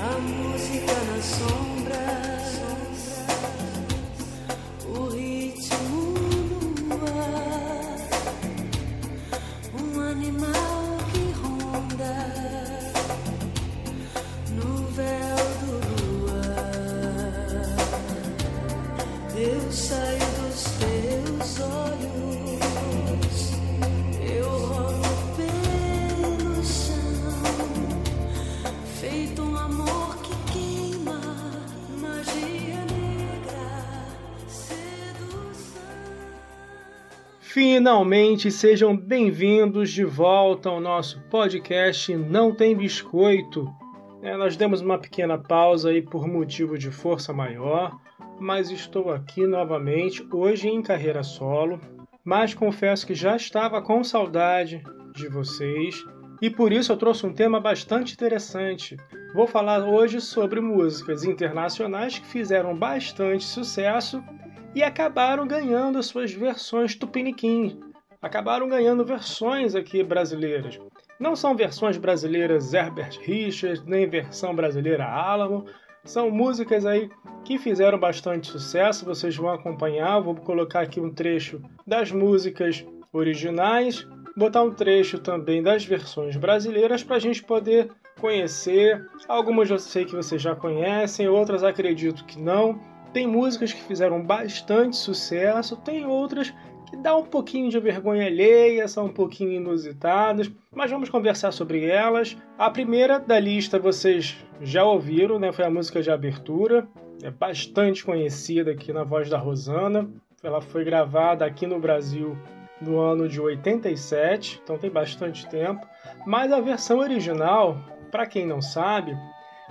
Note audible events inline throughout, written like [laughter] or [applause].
a música na sombra. Finalmente sejam bem-vindos de volta ao nosso podcast Não Tem Biscoito. É, nós demos uma pequena pausa aí por motivo de força maior, mas estou aqui novamente, hoje em carreira solo. Mas confesso que já estava com saudade de vocês e por isso eu trouxe um tema bastante interessante. Vou falar hoje sobre músicas internacionais que fizeram bastante sucesso e acabaram ganhando as suas versões tupiniquim. Acabaram ganhando versões aqui brasileiras. Não são versões brasileiras Herbert Richards, nem versão brasileira Alamo. São músicas aí que fizeram bastante sucesso, vocês vão acompanhar. Vou colocar aqui um trecho das músicas originais, botar um trecho também das versões brasileiras para a gente poder conhecer. Algumas eu sei que vocês já conhecem, outras acredito que não. Tem músicas que fizeram bastante sucesso, tem outras que dá um pouquinho de vergonha alheia, são um pouquinho inusitadas, mas vamos conversar sobre elas. A primeira da lista vocês já ouviram, né? Foi a música de abertura, é bastante conhecida aqui na voz da Rosana. Ela foi gravada aqui no Brasil no ano de 87, então tem bastante tempo. Mas a versão original, para quem não sabe,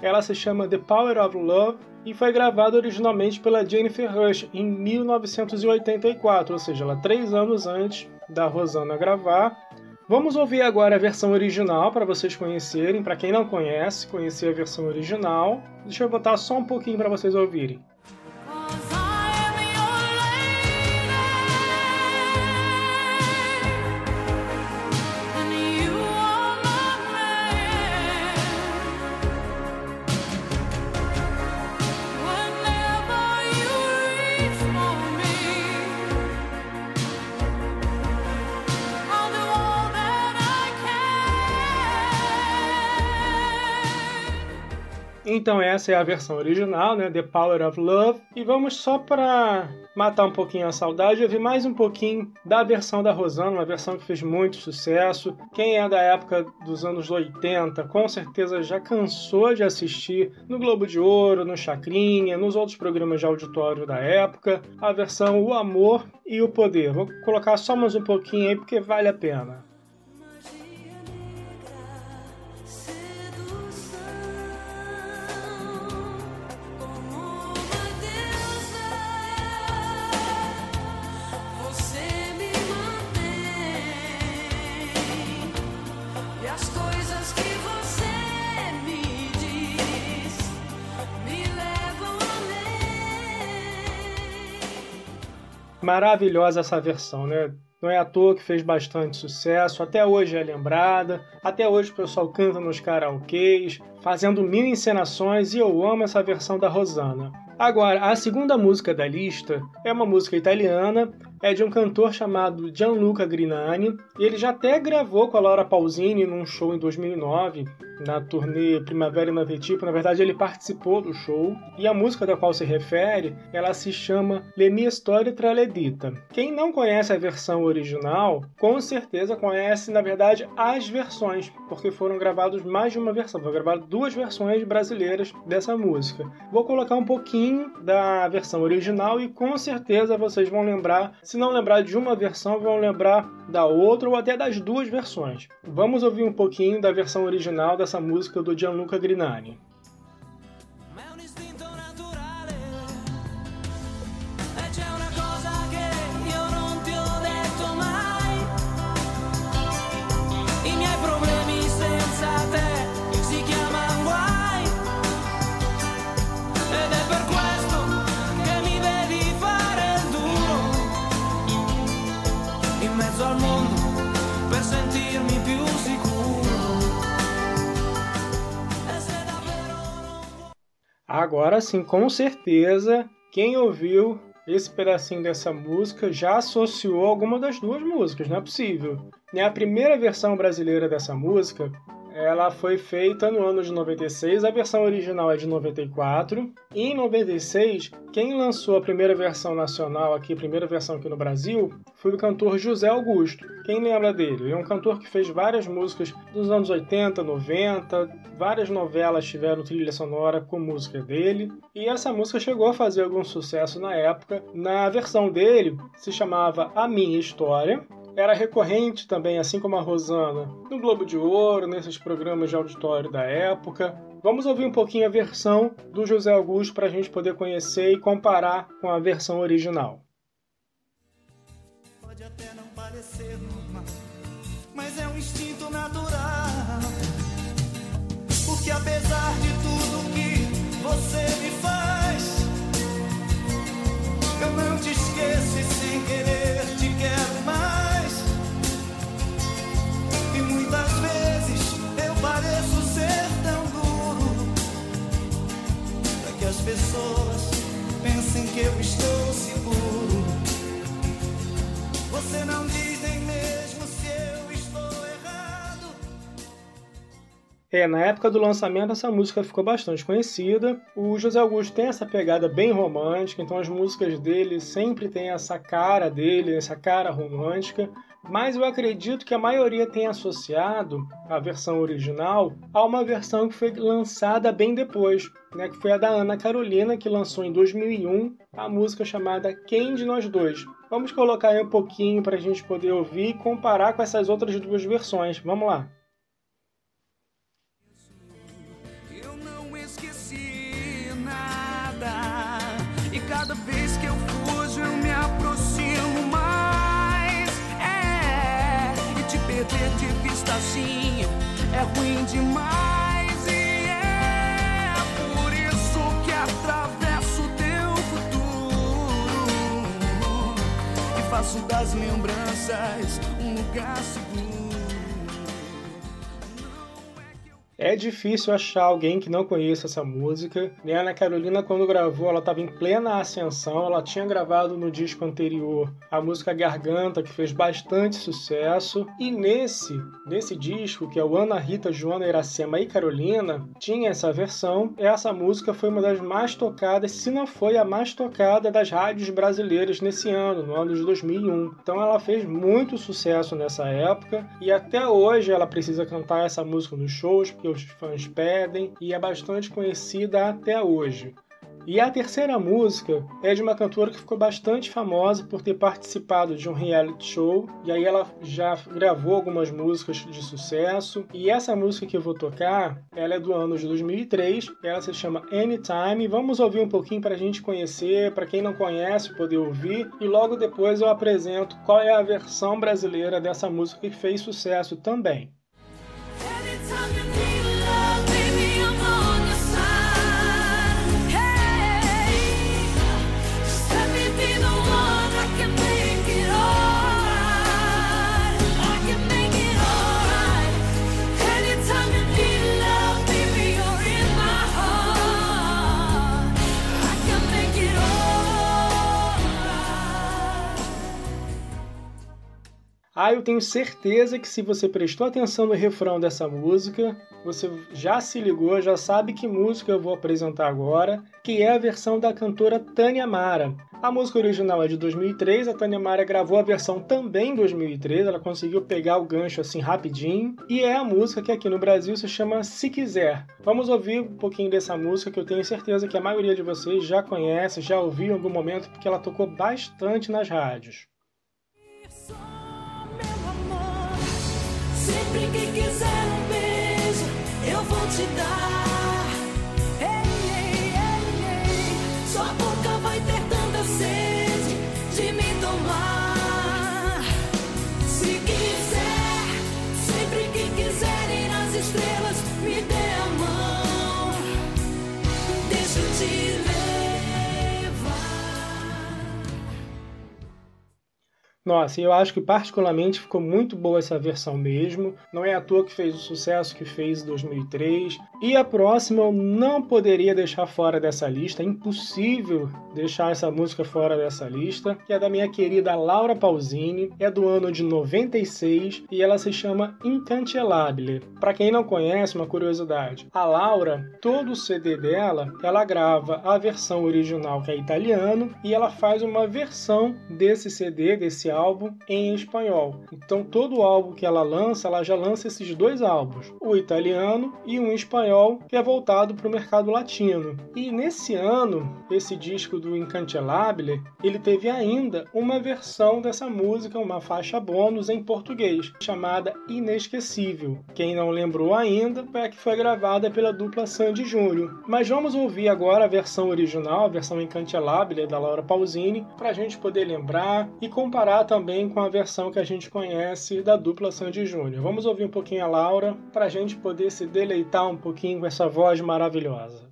ela se chama The Power of Love e foi gravada originalmente pela Jennifer Rush em 1984, ou seja, ela três anos antes da Rosana gravar. Vamos ouvir agora a versão original para vocês conhecerem, para quem não conhece, conhecer a versão original. Deixa eu botar só um pouquinho para vocês ouvirem. Então essa é a versão original, né, The Power of Love, e vamos só para matar um pouquinho a saudade, ouvir mais um pouquinho da versão da Rosana, uma versão que fez muito sucesso. Quem é da época dos anos 80, com certeza já cansou de assistir no Globo de Ouro, no Chacrinha, nos outros programas de auditório da época, a versão O Amor e o Poder. Vou colocar só mais um pouquinho aí porque vale a pena. Maravilhosa essa versão, né? Não é à toa que fez bastante sucesso, até hoje é lembrada, até hoje o pessoal canta nos karaokês, fazendo mil encenações e eu amo essa versão da Rosana. Agora, a segunda música da lista é uma música italiana, é de um cantor chamado Gianluca Grinani, e ele já até gravou com a Laura Pausini num show em 2009, na turnê Primavera Inavetivo. Na verdade, ele participou do show. E a música da qual se refere, ela se chama Le mie storie tra le dita. Quem não conhece a versão original, com certeza conhece, na verdade, as versões, porque foram gravadas mais de uma versão. Foram gravadas duas versões brasileiras dessa música. Vou colocar um pouquinho da versão original e com certeza vocês vão lembrar, se não lembrar de uma versão, vão lembrar da outra ou até das duas versões. Vamos ouvir um pouquinho da versão original dessa música do Gianluca Grinani. Agora sim, com certeza, quem ouviu esse pedacinho dessa música já associou alguma das duas músicas, não é possível. Né, a primeira versão brasileira dessa música ela foi feita no ano de 96, a versão original é de 94. E em 96, quem lançou a primeira versão nacional aqui, a primeira versão aqui no Brasil, foi o cantor José Augusto. Quem lembra dele? Ele é um cantor que fez várias músicas dos anos 80, 90, várias novelas tiveram trilha sonora com música dele. E essa música chegou a fazer algum sucesso na época. Na versão dele, se chamava A Minha História, era recorrente também, assim como a Rosana, no Globo de Ouro, nesses programas de auditório da época. Vamos ouvir um pouquinho a versão do José Augusto para a gente poder conhecer e comparar com a versão original. Pode até não parecer normal, mas é um instinto natural. Porque apesar de tudo que você me faz, eu não te esqueço e sem querer te quero mais. Pessoas pensem que eu estou seguro. Você não diz nem mesmo se eu estou errado. É, na época do lançamento essa música ficou bastante conhecida. O José Augusto tem essa pegada bem romântica, então as músicas dele sempre tem essa cara dele, essa cara romântica mas eu acredito que a maioria tem associado a versão original a uma versão que foi lançada bem depois, né, que foi a da Ana Carolina, que lançou em 2001 a música chamada Quem de Nós Dois. Vamos colocar aí um pouquinho para a gente poder ouvir e comparar com essas outras duas versões. Vamos lá. Eu não esqueci nada, e cada vez que eu fujo eu me aproximo perder de vista assim é ruim demais. faço das lembranças um lugar seguro. É difícil achar alguém que não conheça essa música. E a Ana Carolina, quando gravou, ela estava em plena ascensão. Ela tinha gravado no disco anterior a música Garganta, que fez bastante sucesso. E nesse, nesse disco, que é o Ana Rita, Joana, Iracema e Carolina, tinha essa versão. Essa música foi uma das mais tocadas, se não foi a mais tocada das rádios brasileiras nesse ano, no ano de 2001. Então ela fez muito sucesso nessa época e até hoje ela precisa cantar essa música nos shows, os fãs pedem e é bastante conhecida até hoje. E a terceira música é de uma cantora que ficou bastante famosa por ter participado de um reality show, e aí ela já gravou algumas músicas de sucesso. E essa música que eu vou tocar, ela é do ano de 2003, ela se chama Anytime. Vamos ouvir um pouquinho para a gente conhecer, para quem não conhece poder ouvir, e logo depois eu apresento qual é a versão brasileira dessa música que fez sucesso também. Ah, eu tenho certeza que se você prestou atenção no refrão dessa música, você já se ligou, já sabe que música eu vou apresentar agora, que é a versão da cantora Tânia Mara. A música original é de 2003, a Tânia Mara gravou a versão também em 2003, ela conseguiu pegar o gancho assim rapidinho, e é a música que aqui no Brasil se chama Se Quiser. Vamos ouvir um pouquinho dessa música que eu tenho certeza que a maioria de vocês já conhece, já ouviu em algum momento, porque ela tocou bastante nas rádios. Sempre que quiser um beijo, eu vou te dar. Ei, ei, ei, ei. Sua boca vai ter tanta sede de me tomar. Se quiser, sempre que quiser ir nas estrelas, me dê a mão. Deixa eu te. Nossa, eu acho que particularmente ficou muito boa essa versão mesmo. Não é à toa que fez o sucesso que fez em 2003. E a próxima eu não poderia deixar fora dessa lista, é impossível deixar essa música fora dessa lista, que é da minha querida Laura Pausini, é do ano de 96 e ela se chama Incancelabile. Para quem não conhece, uma curiosidade, a Laura, todo o CD dela, ela grava a versão original que é italiano e ela faz uma versão desse CD, desse álbum em espanhol. Então todo álbum que ela lança, ela já lança esses dois álbuns, o italiano e um espanhol que é voltado para o mercado latino. E nesse ano, esse disco do Incancelabile, ele teve ainda uma versão dessa música, uma faixa bônus em português, chamada Inesquecível. Quem não lembrou ainda, é que foi gravada pela dupla Sandy Júnior. Mas vamos ouvir agora a versão original, a versão Incancelabile da Laura Pausini, para a gente poder lembrar e comparar também com a versão que a gente conhece da dupla Sandy Júnior. Vamos ouvir um pouquinho a Laura para a gente poder se deleitar um pouquinho com essa voz maravilhosa.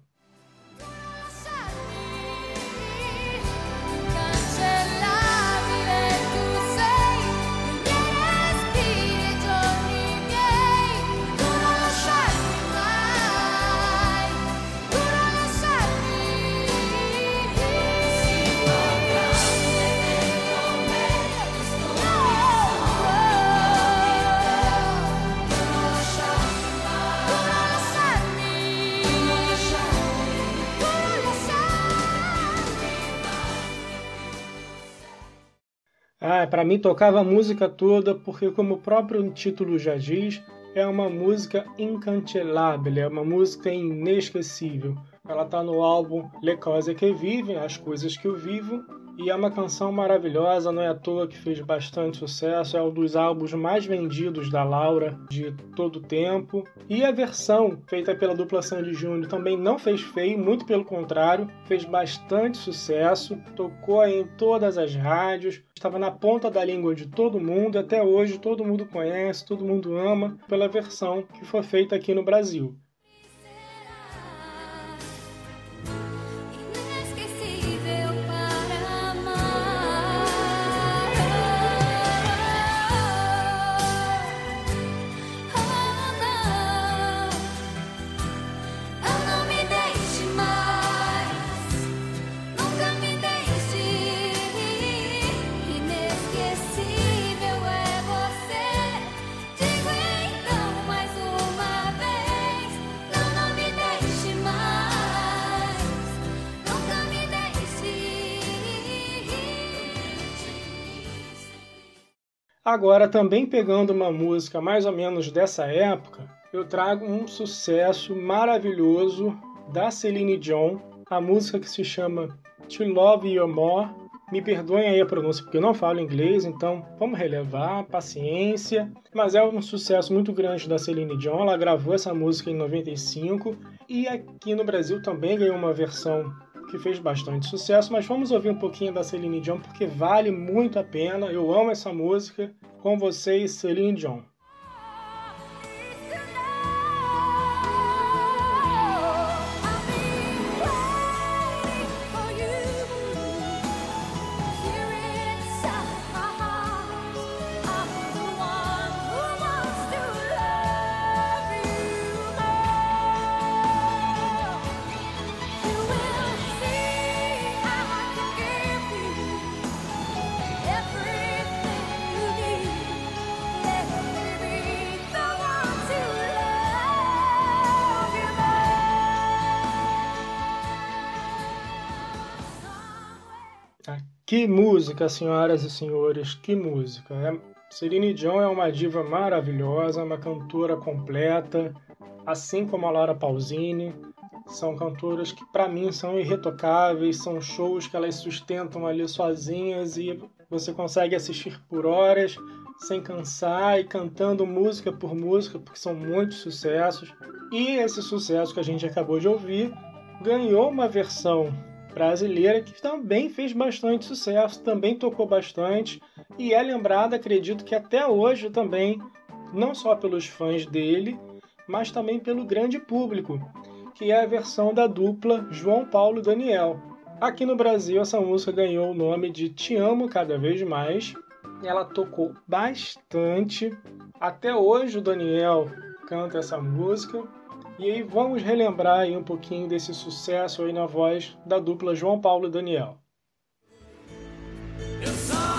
Para mim tocava a música toda porque, como o próprio título já diz, é uma música incancelabile, é uma música inesquecível. Ela está no álbum Le Cose que Vive, As Coisas que Eu Vivo, e é uma canção maravilhosa, não é à toa que fez bastante sucesso, é um dos álbuns mais vendidos da Laura de todo o tempo. E a versão feita pela dupla Sandy Júnior também não fez feio, muito pelo contrário, fez bastante sucesso, tocou em todas as rádios, estava na ponta da língua de todo mundo, até hoje todo mundo conhece, todo mundo ama pela versão que foi feita aqui no Brasil. Agora, também pegando uma música mais ou menos dessa época, eu trago um sucesso maravilhoso da Celine Dion, a música que se chama To Love You More. Me perdoem aí a pronúncia porque eu não falo inglês, então vamos relevar, paciência. Mas é um sucesso muito grande da Celine Dion, ela gravou essa música em 95 e aqui no Brasil também ganhou uma versão que fez bastante sucesso, mas vamos ouvir um pouquinho da Celine Dion porque vale muito a pena. Eu amo essa música. Com vocês, Celine Dion. Que música, senhoras e senhores, que música. É... Celine Dion é uma diva maravilhosa, uma cantora completa, assim como a Laura Pausini. São cantoras que, para mim, são irretocáveis, são shows que elas sustentam ali sozinhas e você consegue assistir por horas sem cansar e cantando música por música, porque são muitos sucessos. E esse sucesso que a gente acabou de ouvir ganhou uma versão brasileira que também fez bastante sucesso, também tocou bastante e é lembrada, acredito que até hoje também, não só pelos fãs dele, mas também pelo grande público, que é a versão da dupla João Paulo e Daniel. Aqui no Brasil, essa música ganhou o nome de Te Amo Cada Vez Mais ela tocou bastante. Até hoje o Daniel canta essa música. E aí vamos relembrar aí um pouquinho desse sucesso aí na voz da dupla João Paulo e Daniel. Eu só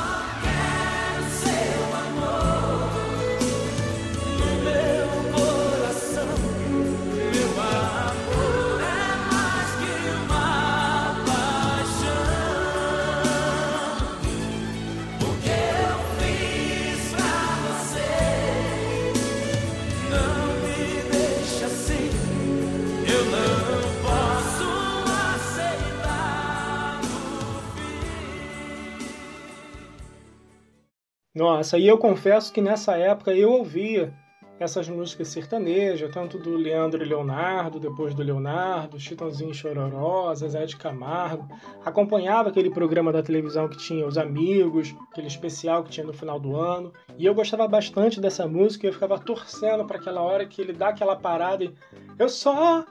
Nossa, e eu confesso que nessa época eu ouvia essas músicas sertanejas, tanto do Leandro e Leonardo, depois do Leonardo, Chitãozinho Chororó, Zezé de Camargo. Acompanhava aquele programa da televisão que tinha Os Amigos, aquele especial que tinha no final do ano. E eu gostava bastante dessa música e eu ficava torcendo para aquela hora que ele dá aquela parada e eu só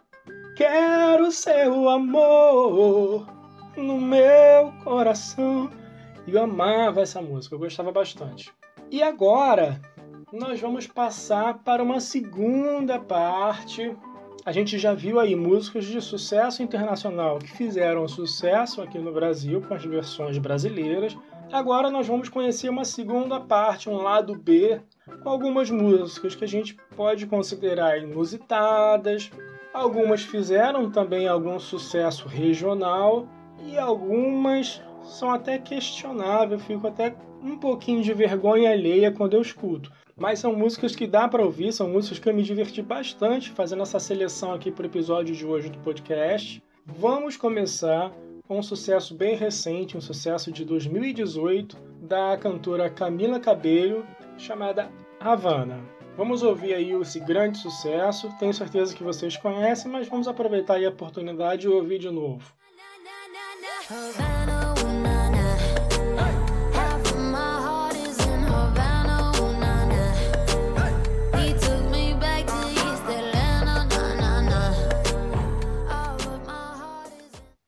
quero seu amor no meu coração. E eu amava essa música, eu gostava bastante. E agora nós vamos passar para uma segunda parte. A gente já viu aí músicas de sucesso internacional que fizeram sucesso aqui no Brasil com as versões brasileiras. Agora nós vamos conhecer uma segunda parte, um lado B, com algumas músicas que a gente pode considerar inusitadas. Algumas fizeram também algum sucesso regional e algumas são até questionáveis. Eu fico até um pouquinho de vergonha alheia quando eu escuto. Mas são músicas que dá para ouvir, são músicas que eu me diverti bastante fazendo essa seleção aqui para o episódio de hoje do podcast. Vamos começar com um sucesso bem recente, um sucesso de 2018, da cantora Camila Cabello, chamada Havana. Vamos ouvir aí esse grande sucesso, tenho certeza que vocês conhecem, mas vamos aproveitar aí a oportunidade e ouvir de novo. Havana,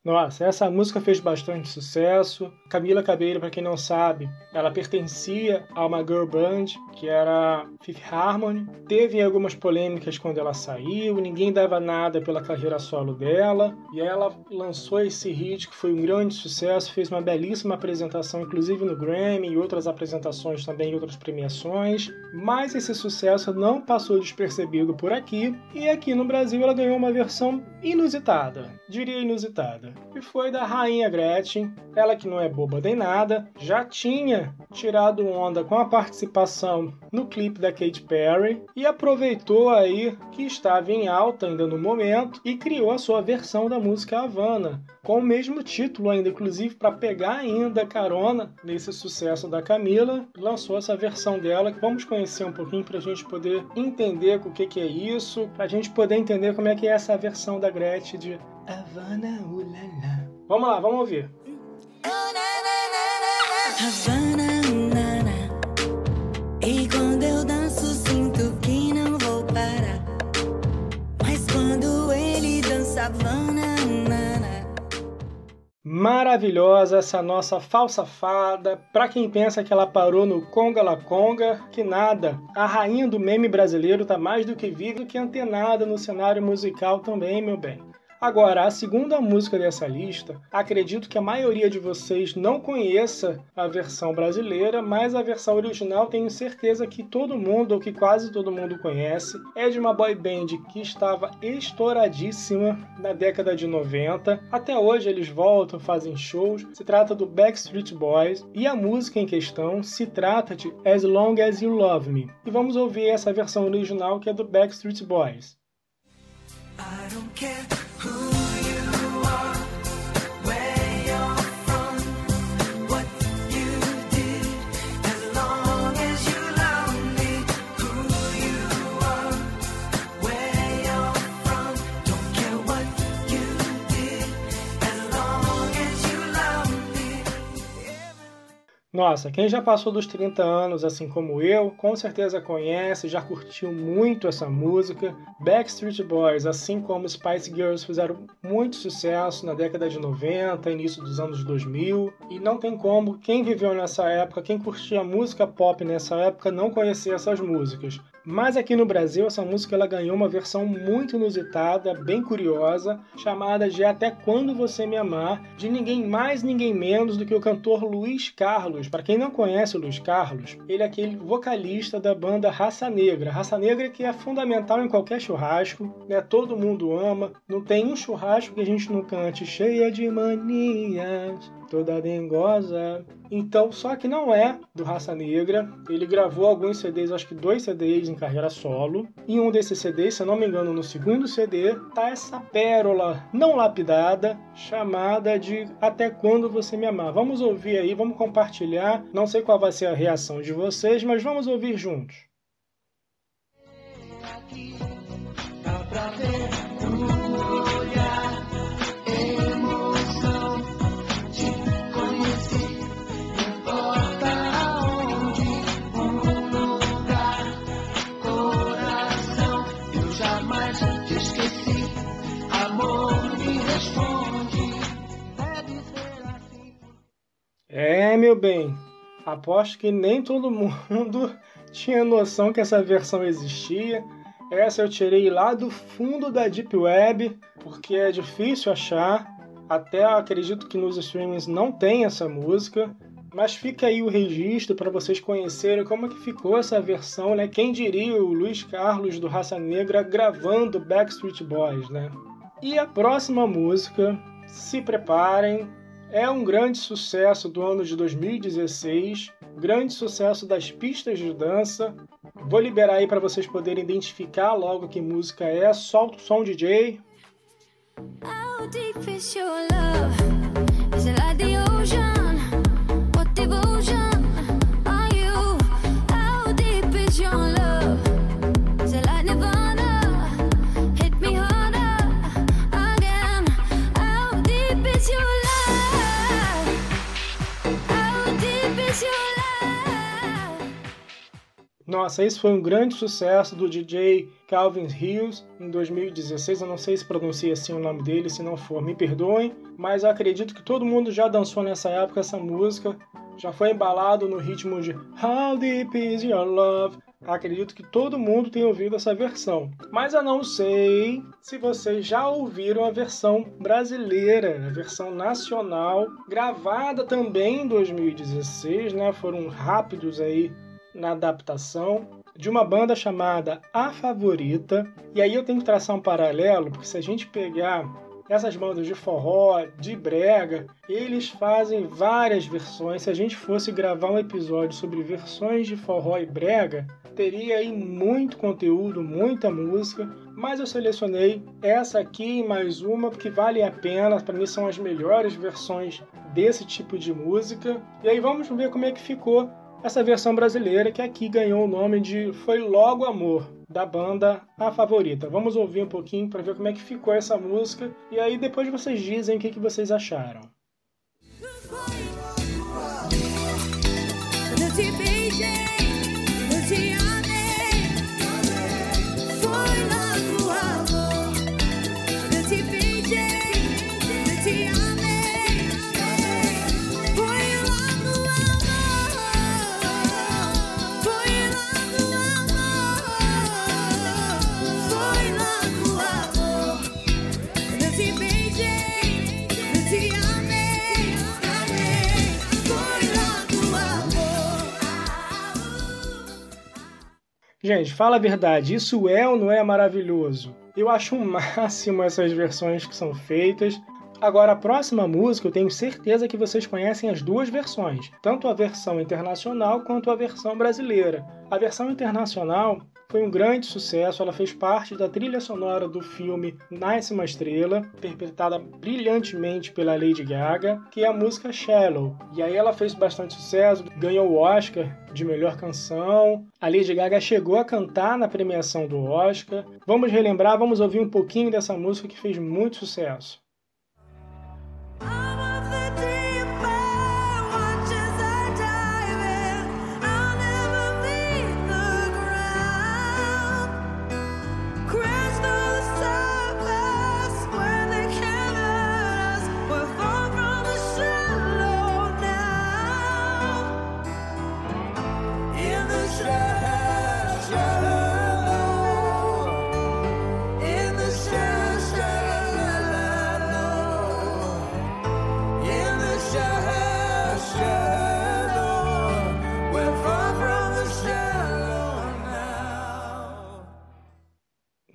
Nossa, essa música fez bastante sucesso. Camila Cabello, para quem não sabe, ela pertencia a uma girl band que era Fifth Harmony. Teve algumas polêmicas quando ela saiu, ninguém dava nada pela carreira solo dela, e ela lançou esse hit que foi um grande sucesso, fez uma belíssima apresentação, inclusive no Grammy e outras apresentações também em outras premiações. Mas esse sucesso não passou despercebido por aqui, e aqui no Brasil ela ganhou uma versão inusitada, diria inusitada, que foi da Rainha Gretchen, ela que não é boba nem nada, já tinha tirado onda com a participação no clipe da Katy Perry e aproveitou aí que estava em alta ainda no momento e criou a sua versão da música Havana, com o mesmo título ainda, inclusive para pegar ainda carona nesse sucesso da Camila, lançou essa versão dela que vamos conhecer um pouquinho para a gente poder entender o que, que é isso, para a gente poder entender como é que é essa versão da Gretchen de Havana Ulala. Vamos lá, vamos ouvir. Havana, na, na. E quando eu danço, sinto que não vou parar. Mas quando ele dança, Havana, na, na. Maravilhosa essa nossa falsa fada. Pra quem pensa que ela parou no Conga La Conga, que nada. A rainha do meme brasileiro tá mais do que viva que antenada no cenário musical também, meu bem. Agora, a segunda música dessa lista, acredito que a maioria de vocês não conheça a versão brasileira, mas a versão original tenho certeza que todo mundo, ou que quase todo mundo conhece. É de uma boy band que estava estouradíssima na década de 90. Até hoje eles voltam, fazem shows. Se trata do Backstreet Boys e a música em questão se trata de As Long As You Love Me. E vamos ouvir essa versão original que é do Backstreet Boys. I don't care who you are, Nossa, quem já passou dos 30 anos, assim como eu, com certeza conhece, já curtiu muito essa música. Backstreet Boys, assim como Spice Girls, fizeram muito sucesso na década de 90, início dos anos 2000, e não tem como quem viveu nessa época, quem curtia música pop nessa época, não conhecer essas músicas. Mas aqui no Brasil, essa música ela ganhou uma versão muito inusitada, bem curiosa, chamada de Até Quando Você Me Amar, de ninguém mais, ninguém menos do que o cantor Luiz Carlos. Para quem não conhece o Luiz Carlos, ele é aquele vocalista da banda Raça Negra. Raça Negra que é fundamental em qualquer churrasco, né? Todo mundo ama. Não tem um churrasco que a gente não cante cheia de manias toda dengosa. Então, só que não é do Raça Negra. Ele gravou alguns CDs, acho que dois CDs em carreira solo. E um desses CDs, se eu não me engano, no segundo CD, tá essa pérola não lapidada, chamada de Até Quando Você Me Amar. Vamos ouvir aí, vamos compartilhar. Não sei qual vai ser a reação de vocês, mas vamos ouvir juntos. Pra meu bem, aposto que nem todo mundo [laughs] tinha noção que essa versão existia. Essa eu tirei lá do fundo da Deep Web, porque é difícil achar. Até acredito que nos streamings não tem essa música. Mas fica aí o registro para vocês conhecerem como é que ficou essa versão, né? Quem diria o Luiz Carlos do Raça Negra gravando Backstreet Boys, né? E a próxima música, se preparem, é um grande sucesso do ano de 2016, grande sucesso das pistas de dança. Vou liberar aí para vocês poderem identificar logo que música é. Solta o som, DJ. How deep is your love? Is it like the Nossa, esse foi um grande sucesso do DJ Calvin Hills em 2016. Eu não sei se pronuncia assim o nome dele, se não for, me perdoem, mas acredito que todo mundo já dançou nessa época essa música, já foi embalado no ritmo de How Deep Is Your Love. Acredito que todo mundo tem ouvido essa versão, mas eu não sei se vocês já ouviram a versão brasileira, a versão nacional, gravada também em 2016, né? Foram rápidos aí na adaptação de uma banda chamada A Favorita. E aí eu tenho que traçar um paralelo, porque se a gente pegar essas bandas de forró, de brega, eles fazem várias versões. Se a gente fosse gravar um episódio sobre versões de forró e brega, teria aí muito conteúdo, muita música, mas eu selecionei essa aqui e mais uma porque vale a pena, para mim são as melhores versões desse tipo de música. E aí vamos ver como é que ficou essa versão brasileira que aqui ganhou o nome de Foi Logo Amor, da banda A Favorita. Vamos ouvir um pouquinho para ver como é que ficou essa música e aí depois vocês dizem o que, que vocês acharam. Eu Gente, fala a verdade, isso é ou não é maravilhoso? Eu acho o máximo essas versões que são feitas. Agora, a próxima música, eu tenho certeza que vocês conhecem as duas versões, tanto a versão internacional quanto a versão brasileira. A versão internacional foi um grande sucesso, ela fez parte da trilha sonora do filme Nasce uma Estrela, interpretada brilhantemente pela Lady Gaga, que é a música Shallow. E aí ela fez bastante sucesso, ganhou o Oscar de melhor canção. A Lady Gaga chegou a cantar na premiação do Oscar. Vamos relembrar, vamos ouvir um pouquinho dessa música que fez muito sucesso.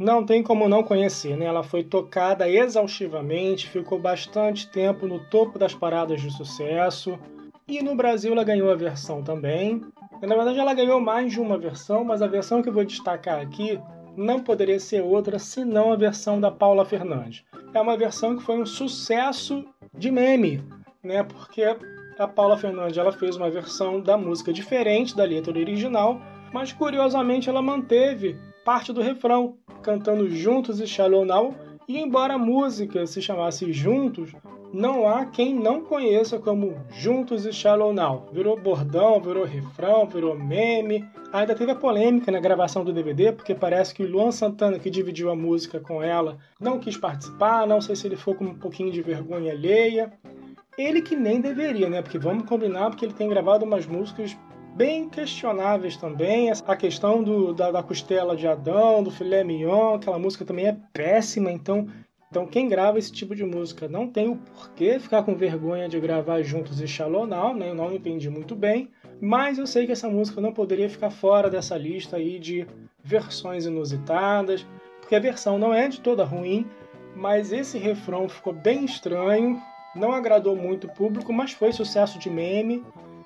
Não tem como não conhecer, né? Ela foi tocada exaustivamente, ficou bastante tempo no topo das paradas de sucesso. E no Brasil ela ganhou a versão também. Na verdade, ela ganhou mais de uma versão, mas a versão que eu vou destacar aqui não poderia ser outra senão a versão da Paula Fernandes. É uma versão que foi um sucesso de meme, né? Porque a Paula Fernandes ela fez uma versão da música diferente da letra original, mas curiosamente ela manteve parte do refrão, cantando Juntos e Shallow Now, e embora a música se chamasse Juntos, não há quem não conheça como Juntos e Shallow Now. Virou bordão, virou refrão, virou meme. Ainda teve a polêmica na gravação do DVD, porque parece que o Luan Santana, que dividiu a música com ela, não quis participar, não sei se ele ficou com um pouquinho de vergonha alheia. Ele que nem deveria, né? Porque vamos combinar, porque ele tem gravado umas músicas bem questionáveis também. A questão do, da, da costela de Adão, do filé mignon, aquela música também é péssima. Então, então quem grava esse tipo de música não tem o porquê ficar com vergonha de gravar juntos e Shallow Now, né? Eu não entendi muito bem. Mas eu sei que essa música não poderia ficar fora dessa lista aí de versões inusitadas, porque a versão não é de toda ruim, mas esse refrão ficou bem estranho, não agradou muito o público, mas foi sucesso de meme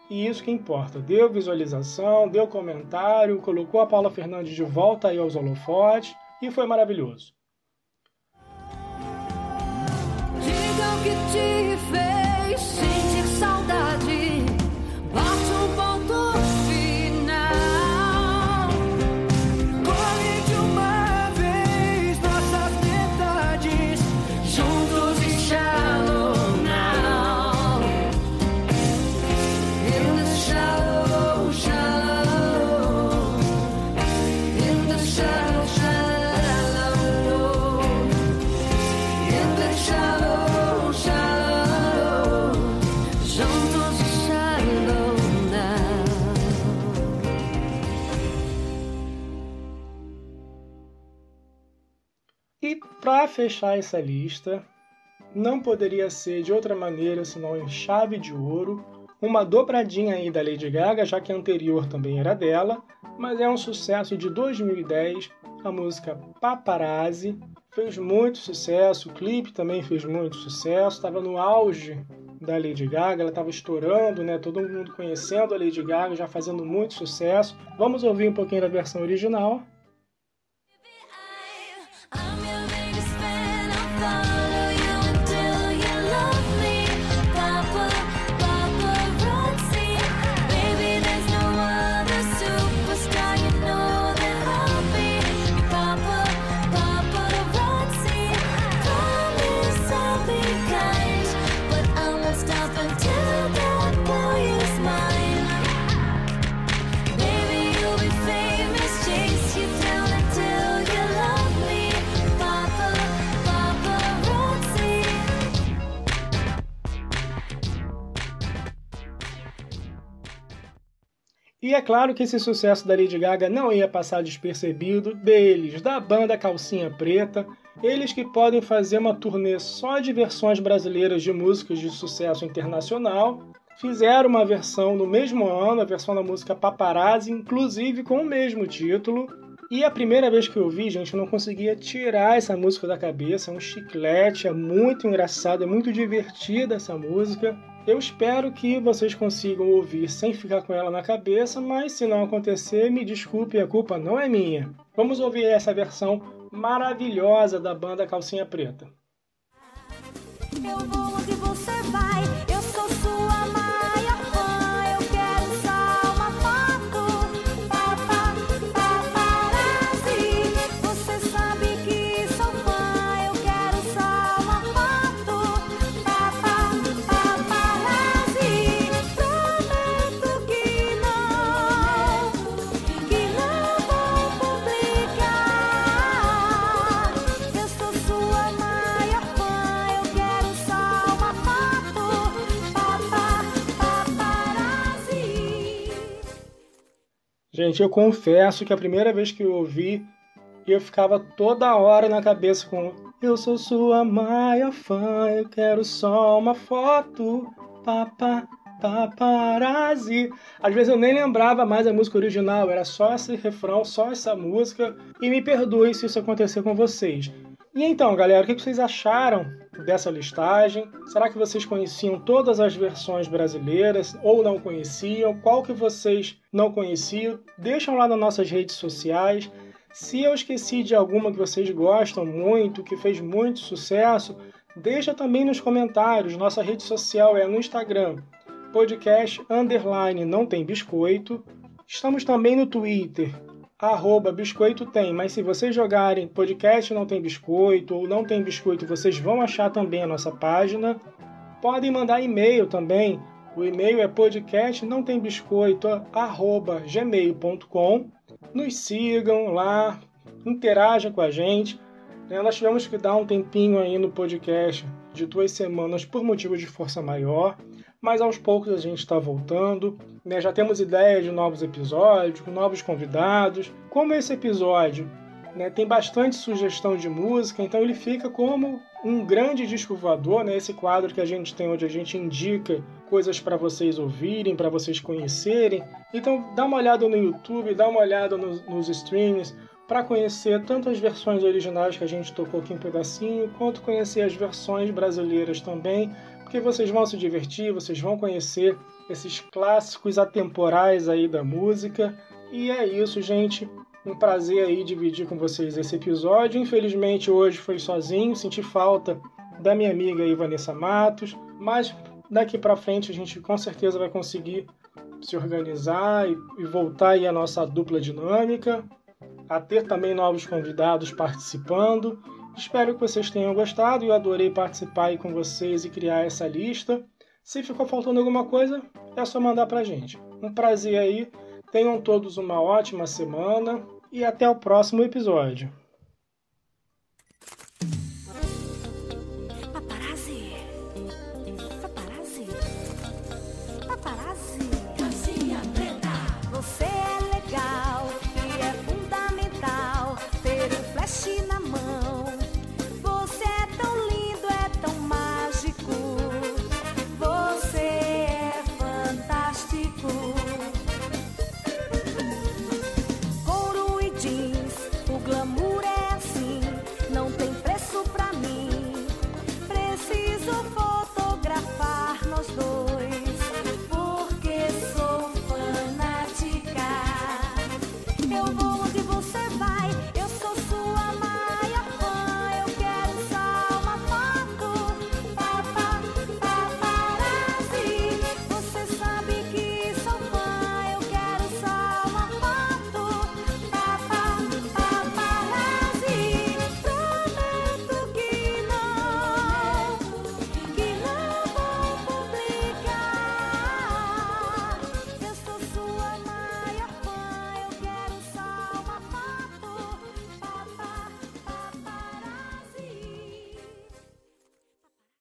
e isso que importa. Deu visualização, deu comentário, colocou a Paula Fernandes de volta aí aos holofotes e foi maravilhoso. Que te fez fechar essa lista, não poderia ser de outra maneira senão em chave de ouro, uma dobradinha aí da Lady Gaga, já que a anterior também era dela, mas é um sucesso de 2010, a música Paparazzi, fez muito sucesso, o clipe também fez muito sucesso, estava no auge da Lady Gaga, ela estava estourando, né? Todo mundo conhecendo a Lady Gaga, já fazendo muito sucesso. Vamos ouvir um pouquinho da versão original. É claro que esse sucesso da Lady Gaga não ia passar despercebido deles, da banda Calcinha Preta, eles que podem fazer uma turnê só de versões brasileiras de músicas de sucesso internacional. Fizeram uma versão no mesmo ano, a versão da música Paparazzi, inclusive com o mesmo título. E a primeira vez que eu vi, gente, eu não conseguia tirar essa música da cabeça. É um chiclete, é muito engraçado, é muito divertida essa música. Eu espero que vocês consigam ouvir sem ficar com ela na cabeça, mas se não acontecer, me desculpe, a culpa não é minha. Vamos ouvir essa versão maravilhosa da banda Calcinha Preta. Eu vou onde você vai, eu Gente, eu confesso que a primeira vez que eu ouvi, eu ficava toda hora na cabeça com Eu sou sua maior fã, eu quero só uma foto, papa, paparazzi. Às vezes eu nem lembrava mais a música original, era só esse refrão, só essa música. E me perdoe se isso acontecer com vocês. E então, galera, o que vocês acharam dessa listagem? Será que vocês conheciam todas as versões brasileiras ou não conheciam? Qual que vocês não conheciam? Deixam lá nas nossas redes sociais. Se eu esqueci de alguma que vocês gostam muito, que fez muito sucesso, deixa também nos comentários. Nossa rede social é no Instagram, podcast underline não tem biscoito. Estamos também no Twitter, arroba biscoito tem, mas se vocês jogarem podcast não tem biscoito ou não tem biscoito, vocês vão achar também a nossa página. Podem mandar e-mail também. O e-mail é podcast não tem biscoito arroba gmail.com. Nos sigam lá, interajam com a gente. Né? Nós tivemos que dar um tempinho aí no podcast de duas semanas por motivo de força maior, mas aos poucos a gente está voltando. Né? Já temos ideia de novos episódios, com novos convidados. Como esse episódio né, tem bastante sugestão de música, então ele fica como um grande disco voador, né? esse quadro que a gente tem onde a gente indica coisas para vocês ouvirem, para vocês conhecerem. Então dá uma olhada no YouTube, dá uma olhada nos, nos streams, para conhecer tanto as versões originais que a gente tocou aqui um pedacinho, quanto conhecer as versões brasileiras também, porque vocês vão se divertir, vocês vão conhecer esses clássicos atemporais aí da música. E é isso, gente. Um prazer aí dividir com vocês esse episódio. Infelizmente hoje foi sozinho, senti falta da minha amiga aí, Vanessa Matos, mas daqui para frente a gente com certeza vai conseguir se organizar e, e voltar aí a nossa dupla dinâmica a ter também novos convidados participando. Espero que vocês tenham gostado eu adorei participar aí com vocês e criar essa lista. Se ficou faltando alguma coisa, é só mandar pra gente. Um prazer aí. Tenham todos uma ótima semana e até o próximo episódio.